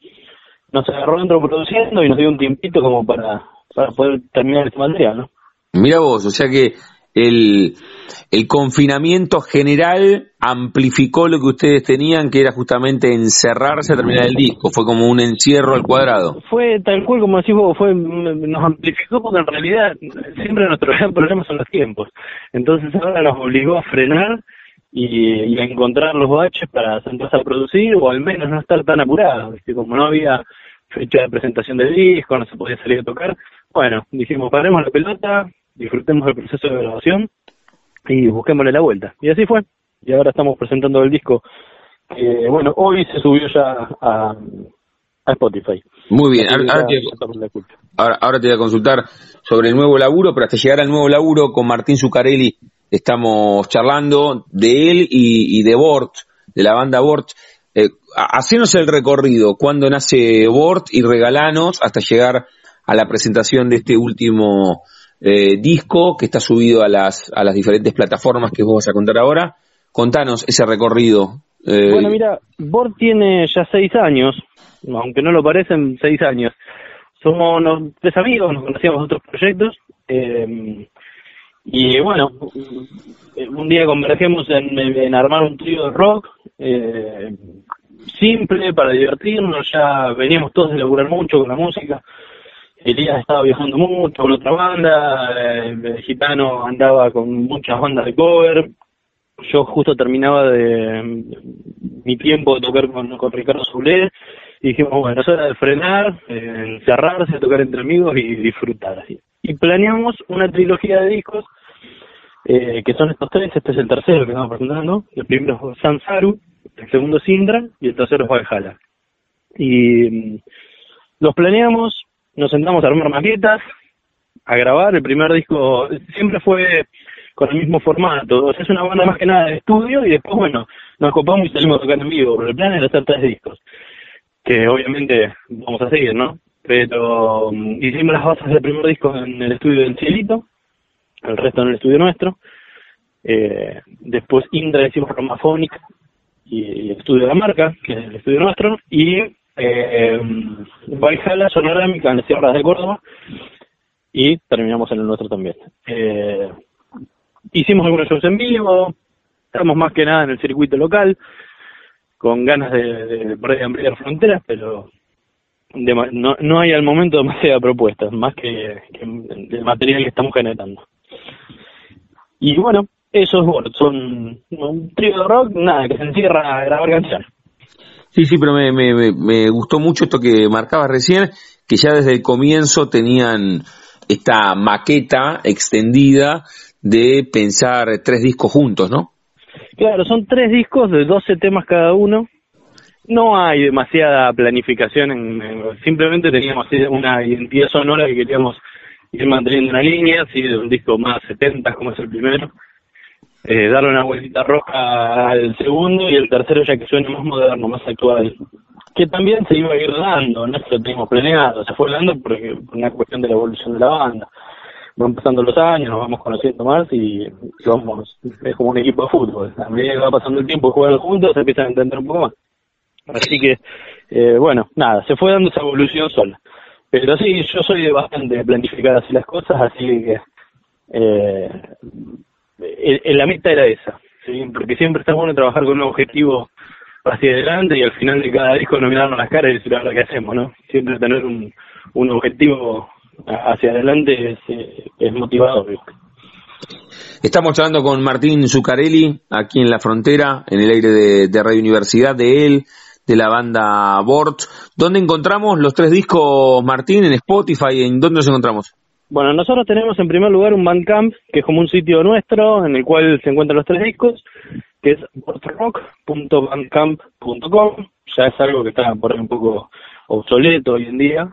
[SPEAKER 7] nos agarró dentro produciendo y nos dio un tiempito como para, para poder terminar este material, ¿no?
[SPEAKER 2] Mira vos, o sea que el, confinamiento general amplificó lo que ustedes tenían, que era justamente encerrarse a terminar el disco. Fue como un encierro al cuadrado.
[SPEAKER 7] Fue tal cual como decís vos, fue, nos amplificó porque en realidad siempre nuestro gran problema son los tiempos. Entonces ahora nos obligó a frenar y, y a encontrar los baches para sentarse a producir o al menos no estar tan apurados. ¿viste? Como no había fecha de presentación del disco, no se podía salir a tocar, bueno, dijimos paremos la pelota, disfrutemos del proceso de grabación y busquémosle la vuelta. Y así fue. Y ahora estamos presentando el disco que, bueno, hoy se subió ya a, a Spotify.
[SPEAKER 2] Muy bien, ahora, ahora te, ahora- ahora te voy a consultar sobre el nuevo laburo, pero hasta llegar al nuevo laburo con Martín Zuccarelli estamos charlando de él y, y de Bort, de la banda Bort. Eh, ha- hacenos el recorrido, cuándo nace Bort y regalanos hasta llegar a la presentación de este último eh, disco que está subido a las, a las diferentes plataformas que vos vas a contar ahora. Contanos ese recorrido. eh,
[SPEAKER 7] Bueno, mira, Bord tiene ya seis años, aunque no lo parecen, seis años. Somos tres amigos, nos conocíamos otros proyectos. eh, y bueno, un día convergemos en, en armar un trío de rock eh, simple para divertirnos. Ya veníamos todos de laburar mucho con la música. Elías estaba viajando mucho con otra banda, el gitano andaba con muchas bandas de cover, yo justo terminaba de mi tiempo de tocar con, con Ricardo Zulé y dijimos, bueno, es hora de frenar, eh, encerrarse, tocar entre amigos y disfrutar así. Y planeamos una trilogía de discos, eh, que son estos tres, este es el tercero que estamos presentando, el primero es Sansaru, el segundo es Indra y el tercero es Valhalla. Y mm, los planeamos, nos sentamos a armar maquetas, a grabar, el primer disco siempre fue con el mismo formato. O sea, es una banda más que nada de estudio y después, bueno, nos copamos y salimos a tocar en vivo. Pero el plan era hacer tres discos. que obviamente vamos a seguir, ¿no? Pero mm, hicimos las bases del primer disco en el estudio del Cielito, el resto en el estudio nuestro. Eh, después Indra hicimos Romaphonic y el estudio de la marca, que es el estudio nuestro, y eh, Valhalla Sonorámica en las Sierras de Córdoba, y terminamos en el nuestro también. Eh, hicimos algunos shows en vivo, estamos más que nada en el circuito local, con ganas de, de, ampliar fronteras, pero no, no hay al momento demasiadas propuestas, más que, el material que estamos generando. Y bueno, esos son un trío de rock, nada, que se encierra a grabar canciones.
[SPEAKER 2] Sí, sí, pero me, me, me gustó mucho esto que marcabas recién, que ya desde el comienzo tenían esta maqueta extendida de pensar tres discos juntos, ¿no?
[SPEAKER 7] Claro, son tres discos de 12 temas cada uno. No hay demasiada planificación, en, simplemente teníamos una identidad sonora que queríamos ir manteniendo una línea, así de un disco más 70 como es el primero. Eh, darle una vueltita roja al segundo y el tercero ya que suene más moderno, más actual. Que también se iba a ir dando, no es que lo teníamos planeado, se fue dando porque por una cuestión de la evolución de la banda van pasando los años, nos vamos conociendo más y, vamos, es como un equipo de fútbol. A medida que va pasando el tiempo y juegan juntos, se empiezan a entender un poco más. Así que, eh, bueno, nada, se fue dando esa evolución sola. Pero sí, yo soy bastante planificar así las cosas, así que eh, en la meta era esa, ¿sí? porque siempre está bueno trabajar con un objetivo hacia adelante y al final de cada disco no mirarnos las caras y decir ahora qué hacemos, ¿no? Siempre tener un, un objetivo hacia adelante es, eh, es motivador.
[SPEAKER 2] Estamos hablando con Martín Zuccarelli, aquí en la frontera, en el aire de, Radio Universidad, de él, de la banda Bort. ¿Dónde encontramos los tres discos, Martín, en Spotify? ¿En dónde los encontramos?
[SPEAKER 7] Bueno, nosotros tenemos en primer lugar un Bandcamp, que es como un sitio nuestro, en el cual se encuentran los tres discos, que es bortrock.bandcamp.com. Ya es algo que está por ahí un poco obsoleto hoy en día,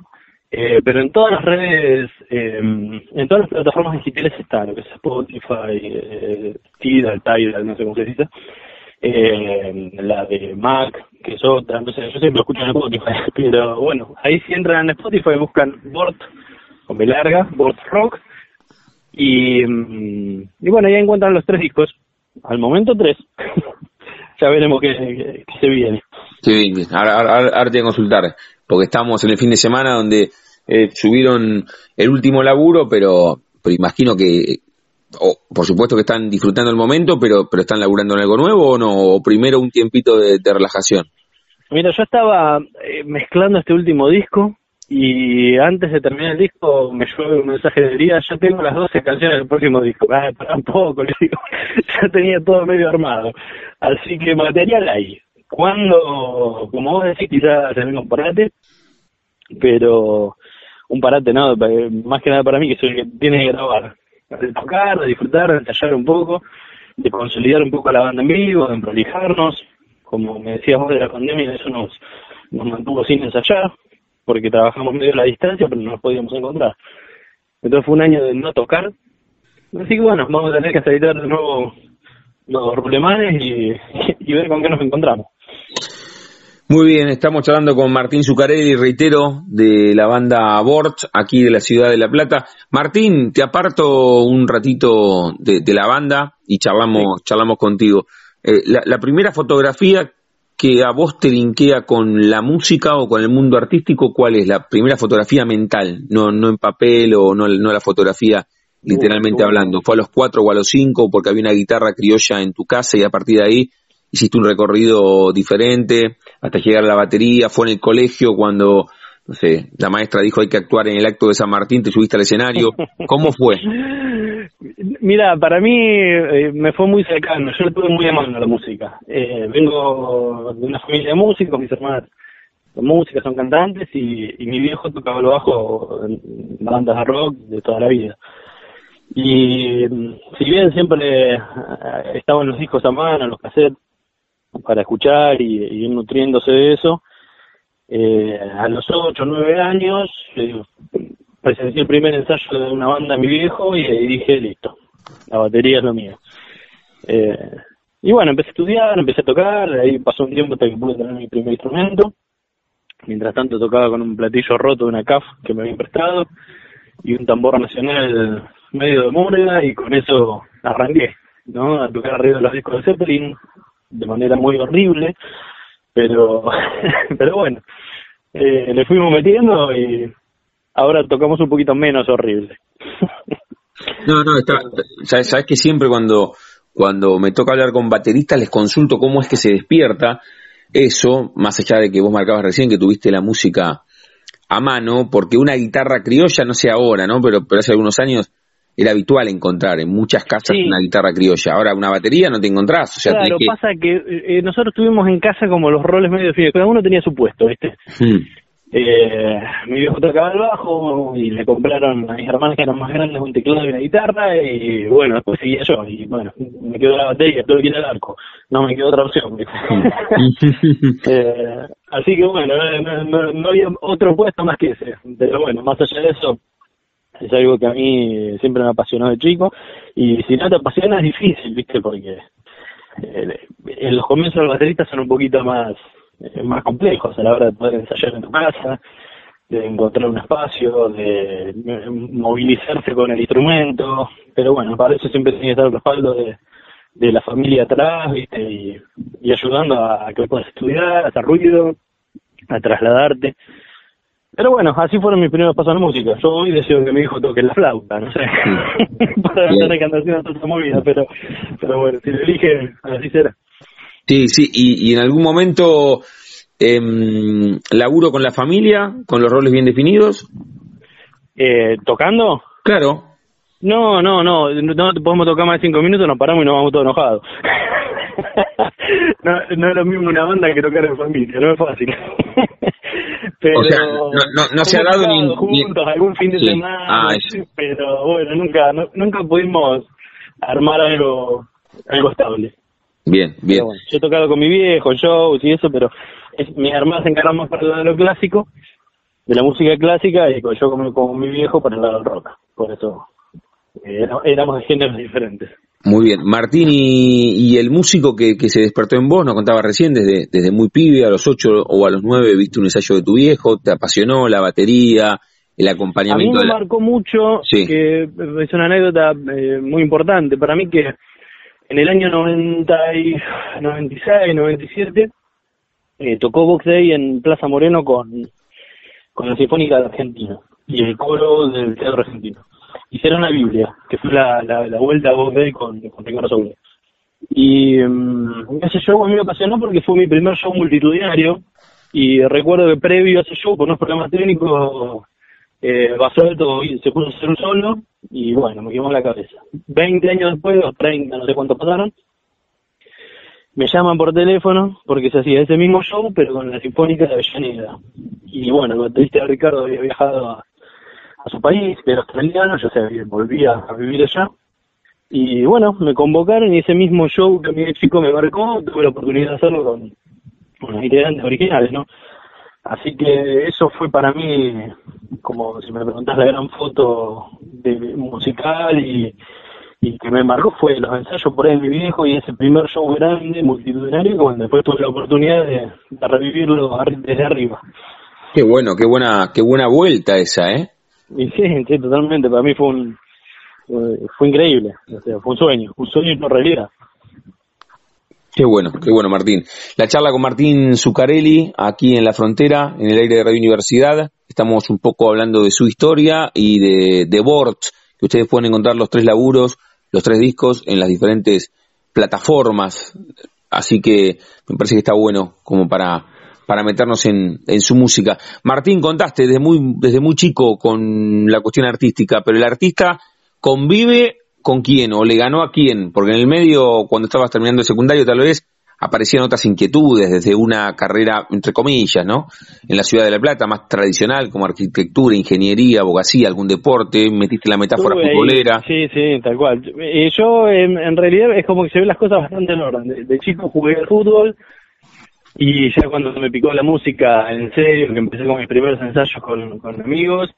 [SPEAKER 7] eh, pero en todas las redes, eh, en todas las plataformas digitales está, lo que es Spotify, eh, Tidal, Tidal, no sé cómo se dice, eh, la de Mac, que es otra, no sé, yo siempre escucho en Spotify, (laughs) pero bueno, ahí si entran en Spotify buscan Bort, con B larga, Bort Rock, y, mm, y bueno, ahí encuentran los tres discos, al momento tres, (laughs) ya veremos qué, se viene.
[SPEAKER 2] Sí, ahora, ahora, ahora te voy a consultar porque estamos en el fin de semana donde eh, subieron el último laburo, pero, pero imagino que, por supuesto que están disfrutando el momento, pero, pero están laburando en algo nuevo o no, o primero un tiempito de, relajación.
[SPEAKER 7] Mira, yo estaba eh, mezclando este último disco y antes de terminar el disco me llueve un mensaje de día, ya tengo las 12 canciones del próximo disco. Ah, para un poco, (laughs) le digo, ya tenía todo medio armado. Así que material ahí cuando, como vos decís, quizás se venga un parate, pero un parate no, más que nada para mí que soy el que tiene que grabar, de tocar, de disfrutar, de ensayar un poco, de consolidar un poco a la banda en vivo, de prolijarnos, como me decías vos de la pandemia, eso nos, nos mantuvo sin ensayar, porque trabajamos medio a la distancia, pero no nos podíamos encontrar. Entonces fue un año de no tocar, así que bueno, vamos a tener que aceitar de nuevo los rulemanes y, y ver con qué nos encontramos.
[SPEAKER 2] Muy bien, estamos charlando con Martín Zucarelli, reitero, de la banda Bort, aquí de la ciudad de La Plata. Martín, te aparto un ratito de, la banda y charlamos, charlamos contigo. Eh, la, primera fotografía que a vos te linkea con la música o con el mundo artístico, ¿cuál es? La primera fotografía mental, no, no en papel o no, no la fotografía literalmente hablando. ¿Fue a los cuatro o a los cinco porque había una guitarra criolla en tu casa y a partir de ahí hiciste un recorrido diferente hasta llegar a la batería, fue en el colegio cuando, no sé, la maestra dijo hay que actuar en el acto de San Martín, te subiste al escenario, (laughs) ¿cómo fue?
[SPEAKER 7] Mira, para mí eh, me fue muy cercano, yo le tuve muy a mano a la música. Eh, vengo de una familia de músicos, mis hermanas son músicas, son cantantes y, mi viejo tocaba lo bajo en bandas de rock de toda la vida. Y si bien siempre eh, estaban los discos a mano, los cassettes, para escuchar y, ir nutriéndose de eso. Eh, a los 8 o 9 años eh, presencié el primer ensayo de una banda de mi viejo y, ahí dije, listo, la batería es lo mío. Eh, y bueno, empecé a estudiar, empecé a tocar, ahí pasó un tiempo hasta que pude tener mi primer instrumento. Mientras tanto tocaba con un platillo roto de una CAF que me habían prestado y un tambor nacional medio de murga y con eso arranqué, ¿no? A tocar arriba de los discos de Zeppelin de manera muy horrible, pero, (laughs) pero bueno, eh, le fuimos metiendo y ahora tocamos un poquito menos horrible.
[SPEAKER 2] No, no, está, sabes, sabes que siempre cuando, cuando me toca hablar con bateristas les consulto cómo es que se despierta eso, más allá de que vos marcabas recién que tuviste la música a mano, porque una guitarra criolla, no sé ahora, ¿no? Pero, pero hace algunos años era habitual encontrar en muchas casas una guitarra criolla. Ahora una batería no te encontrás. O sea,
[SPEAKER 7] claro, que... pasa que eh, nosotros tuvimos en casa como los roles medio definidos, cada uno tenía su puesto, ¿viste? Hmm. Eh, mi viejo tocaba el bajo y le compraron a mis hermanas que eran más grandes un teclado y una guitarra y bueno, después seguía yo y bueno, me quedó la batería, todo que ir al arco, no me quedó otra opción. (laughs) (laughs) eh, así que bueno, no, no, había otro puesto más que ese, pero bueno, más allá de eso, es algo que a mí siempre me apasionó de chico y si no te apasiona es difícil, viste, porque eh, en los comienzos los bateristas son un poquito más eh, más complejos a la hora de poder ensayar en tu casa, de encontrar un espacio, de movilizarse con el instrumento, pero bueno, para eso siempre tiene que estar el respaldo de, de la familia atrás, ¿viste? Y, y ayudando a que puedas estudiar, a hacer ruido, a trasladarte. Pero bueno, así fueron mis primeros pasos en la música. Yo hoy deseo que mi hijo toque la flauta, no sé, (laughs) para no tener que andar haciendo toda esa movida, pero, pero bueno, si lo elige, así será.
[SPEAKER 2] Sí, sí, y, y en algún momento eh, laburo con la familia, con los roles bien definidos.
[SPEAKER 7] Eh, ¿Tocando?
[SPEAKER 2] Claro.
[SPEAKER 7] No, no, no, no podemos tocar más de cinco minutos, nos paramos y nos vamos todos enojados. (laughs) no, no es lo mismo una banda que tocar en familia, no es fácil. (laughs)
[SPEAKER 2] pero no, no, se ha dado ni,
[SPEAKER 7] juntos algún fin de semana, ah, pero bueno, nunca nunca pudimos armar algo algo estable.
[SPEAKER 2] Bien, bien.
[SPEAKER 7] yo he tocado con mi viejo, shows y eso, pero es, mis hermanas se encargan más para el lado de lo clásico, de la música clásica, y yo con, mi viejo para el lado del rock. Por eso eh, éramos de géneros diferentes.
[SPEAKER 2] Muy bien. Martín, y, el músico que, que, se despertó en vos, nos contaba recién, desde, desde muy pibe, a los ocho o a los nueve, viste un ensayo de tu viejo, te apasionó la batería, el acompañamiento.
[SPEAKER 7] A mí me marcó mucho, que es una anécdota eh, muy importante para mí, que en el año 90 y 96, 97, eh, tocó Box Day en Plaza Moreno con, con la Sinfónica de Argentina y el coro del Teatro Argentino. Hicieron la Biblia, que fue la, la, vuelta a Box Day con, con Ricardo Soule. Y ese show a mí me apasionó porque fue mi primer show multitudinario y recuerdo que previo a ese show, por unos problemas técnicos, eh, Basualto se puso a hacer un solo y bueno, me quemó la cabeza. Veinte años después, o 30, no sé cuánto pasaron, me llaman por teléfono porque se hacía ese mismo show, pero con la Sinfónica de Avellaneda. Y bueno, el baterista Ricardo había viajado a, su país, que era australiano, yo sé, volvía a vivir allá. Y bueno, me convocaron y ese mismo show que mi chico me marcó, tuve la oportunidad de hacerlo con, con los integrantes originales, ¿no? Así que eso fue para mí, como si me preguntás, la gran foto de musical y, que me marcó fue los ensayos por ahí de mi viejo y ese primer show grande, multitudinario, cuando después tuve la oportunidad de, revivirlo desde arriba.
[SPEAKER 2] Qué bueno, qué buena, qué buena vuelta esa, ¿eh?
[SPEAKER 7] Y sí, sí, totalmente. Para mí fue un, fue increíble. O sea, fue un sueño, un sueño y no realidad.
[SPEAKER 2] Qué bueno, qué bueno, Martín. La charla con Martín Zuccarelli, aquí en la frontera, en el aire de Radio Universidad. Estamos un poco hablando de su historia y de, de Bort, que ustedes pueden encontrar los tres laburos, los tres discos en las diferentes plataformas. Así que me parece que está bueno como para, para meternos en, en su música. Martín, contaste desde muy, desde muy chico con la cuestión artística, pero el artista convive con quién o le ganó a quién, porque en el medio, cuando estabas terminando el secundario, tal vez aparecían otras inquietudes desde una carrera, entre comillas, ¿no? En la ciudad de La Plata, más tradicional, como arquitectura, ingeniería, abogacía, algún deporte, metiste la metáfora futbolera.
[SPEAKER 7] Sí, sí, tal cual. Y yo, en, realidad, es como que se ven las cosas bastante en orden. De, chico jugué al fútbol, y ya cuando me picó la música en serio, que empecé con mis primeros ensayos con, con amigos,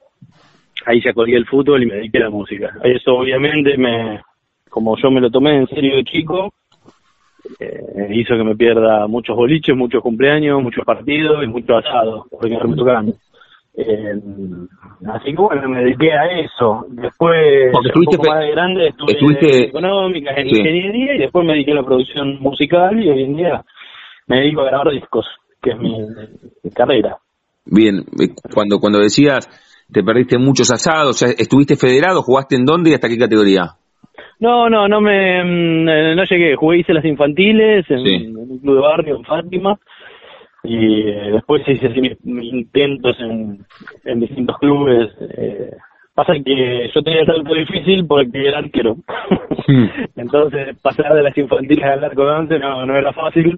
[SPEAKER 7] ahí ya colgué el fútbol y me dediqué a la música. Eso obviamente me, como yo me lo tomé en serio de chico, eh, hizo que me pierda muchos boliches, muchos cumpleaños, muchos partidos y muchos asados, porque no me tocaban. Eh, así que bueno, me dediqué a eso. Después,
[SPEAKER 2] Porque
[SPEAKER 7] un
[SPEAKER 2] estuviste
[SPEAKER 7] poco más de grande, estuve
[SPEAKER 2] estuviste-
[SPEAKER 7] en económicas, en
[SPEAKER 2] Sí.
[SPEAKER 7] ingeniería y después me dediqué a la producción musical y hoy en día me dedico a grabar discos, que es mi, mi carrera.
[SPEAKER 2] Bien, eh, cuando, cuando decías te perdiste muchos asados, ¿estuviste federado? ¿Jugaste en dónde y hasta qué categoría?
[SPEAKER 7] No, no, no me mm, eh, no llegué. Jugué, hice las infantiles en,
[SPEAKER 2] Sí.
[SPEAKER 7] en un club de barrio en Fátima y eh, después hice así mis, mis intentos en, en distintos clubes. Eh, pasa que yo tenía salto difícil porque era arquero.
[SPEAKER 2] Hmm. (laughs)
[SPEAKER 7] Entonces pasar de las infantiles al arco de once no, no era fácil.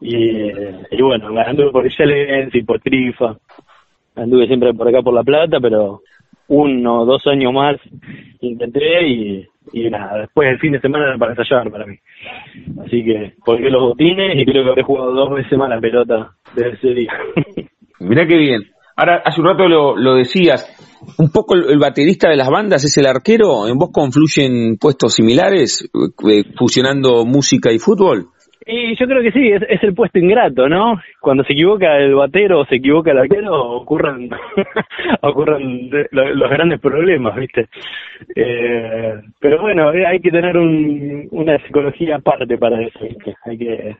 [SPEAKER 7] Y, y bueno, anduve por Yelens y por Trifa. Anduve siempre por acá por La Plata, pero uno o dos años más intenté y, y nada, después el fin de semana era para ensayar para mí. Así que colgué los botines y creo que habré jugado dos veces más la pelota desde ese día. (laughs)
[SPEAKER 2] Mirá qué bien. Ahora, hace un rato lo, lo decías, un poco el, el baterista de las bandas es el arquero, ¿en vos confluyen puestos similares, eh, fusionando música y fútbol?
[SPEAKER 7] Y yo creo que sí, es, es el puesto ingrato, ¿no? Cuando se equivoca el batero o se equivoca el arquero, ocurren, (laughs) ocurren los grandes problemas, ¿viste? Eh, pero bueno, eh, hay que tener un, una psicología aparte para eso, ¿viste? Hay que...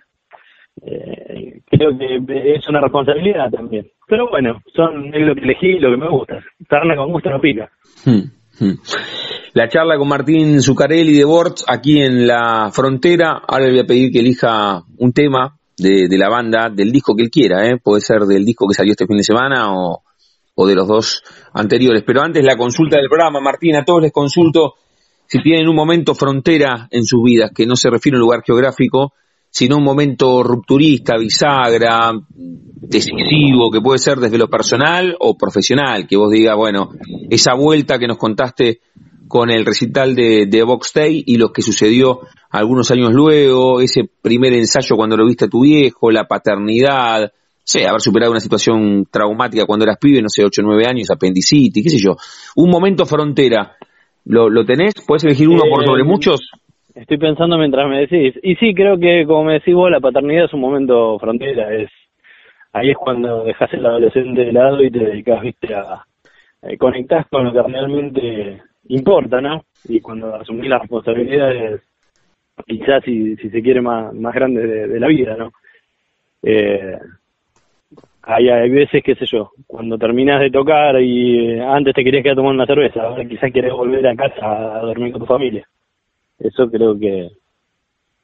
[SPEAKER 7] eh, creo que es una responsabilidad también. Pero bueno, son es lo que elegí y lo que me gusta. Carne con gusto no pica.
[SPEAKER 2] Hmm, hmm. La charla con Martín Zuccarelli de Bort aquí en la frontera. Ahora le voy a pedir que elija un tema de, de la banda, del disco que él quiera, ¿eh? puede ser del disco que salió este fin de semana o, o de los dos anteriores. Pero antes la consulta del programa, Martín, a todos les consulto si tienen un momento frontera en sus vidas, que no se refiere a un lugar geográfico, sino un momento rupturista, bisagra, decisivo, que puede ser desde lo personal o profesional, que vos digas, bueno, esa vuelta que nos contaste con el recital de, de Box Day y lo que sucedió algunos años luego, ese primer ensayo cuando lo viste a tu viejo, la paternidad, sé, haber superado una situación traumática cuando eras pibe, no sé, 8 o 9 años, apendicitis, qué sé yo. Un momento frontera, ¿lo, lo tenés? ¿Puedes elegir uno por
[SPEAKER 7] Eh,
[SPEAKER 2] sobre muchos?
[SPEAKER 7] Estoy pensando mientras me decís. Y sí, creo que como me decís vos, la paternidad es un momento frontera. es Ahí es cuando dejas el adolescente de lado y te dedicas, viste, a... eh, conectás con lo que realmente importa, ¿no? Y cuando asumís las responsabilidades, quizás si, se quiere más, más grandes de, la vida, ¿no? Eh, hay, veces, qué sé yo, cuando terminas de tocar y eh, antes te querías quedar tomando una cerveza, ahora quizás querés volver a casa a dormir con tu familia. Eso creo que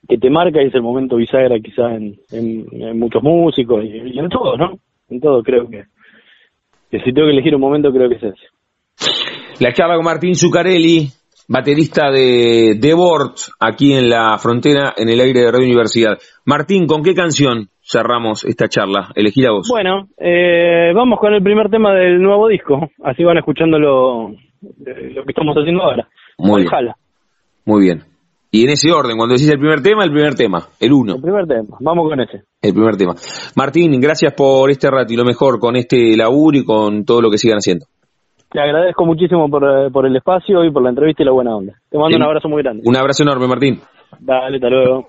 [SPEAKER 7] que te marca y es el momento bisagra quizás en, en, en muchos músicos y, y en todo, ¿no? En todo creo que, que si tengo que elegir un momento creo que es ese.
[SPEAKER 2] La charla con Martín Zuccarelli, baterista de The Bort, aquí en la frontera, en el aire de Radio Universidad. Martín, ¿con qué canción cerramos esta charla? Elegí la voz.
[SPEAKER 7] Bueno, eh, vamos con el primer tema del nuevo disco, así van escuchando lo, lo que estamos haciendo ahora.
[SPEAKER 2] Muy bien. Muy bien. Y en ese orden, cuando decís el primer tema, el primer tema, el uno,
[SPEAKER 7] el primer tema, vamos con ese.
[SPEAKER 2] el primer tema. Martín, gracias por este rato y lo mejor con este laburo y con todo lo que sigan haciendo.
[SPEAKER 7] Te agradezco muchísimo por, eh, por el espacio y por la entrevista y la buena onda. Te mando
[SPEAKER 2] Sí.
[SPEAKER 7] un abrazo muy grande.
[SPEAKER 2] Un abrazo enorme, Martín.
[SPEAKER 7] Dale, hasta luego.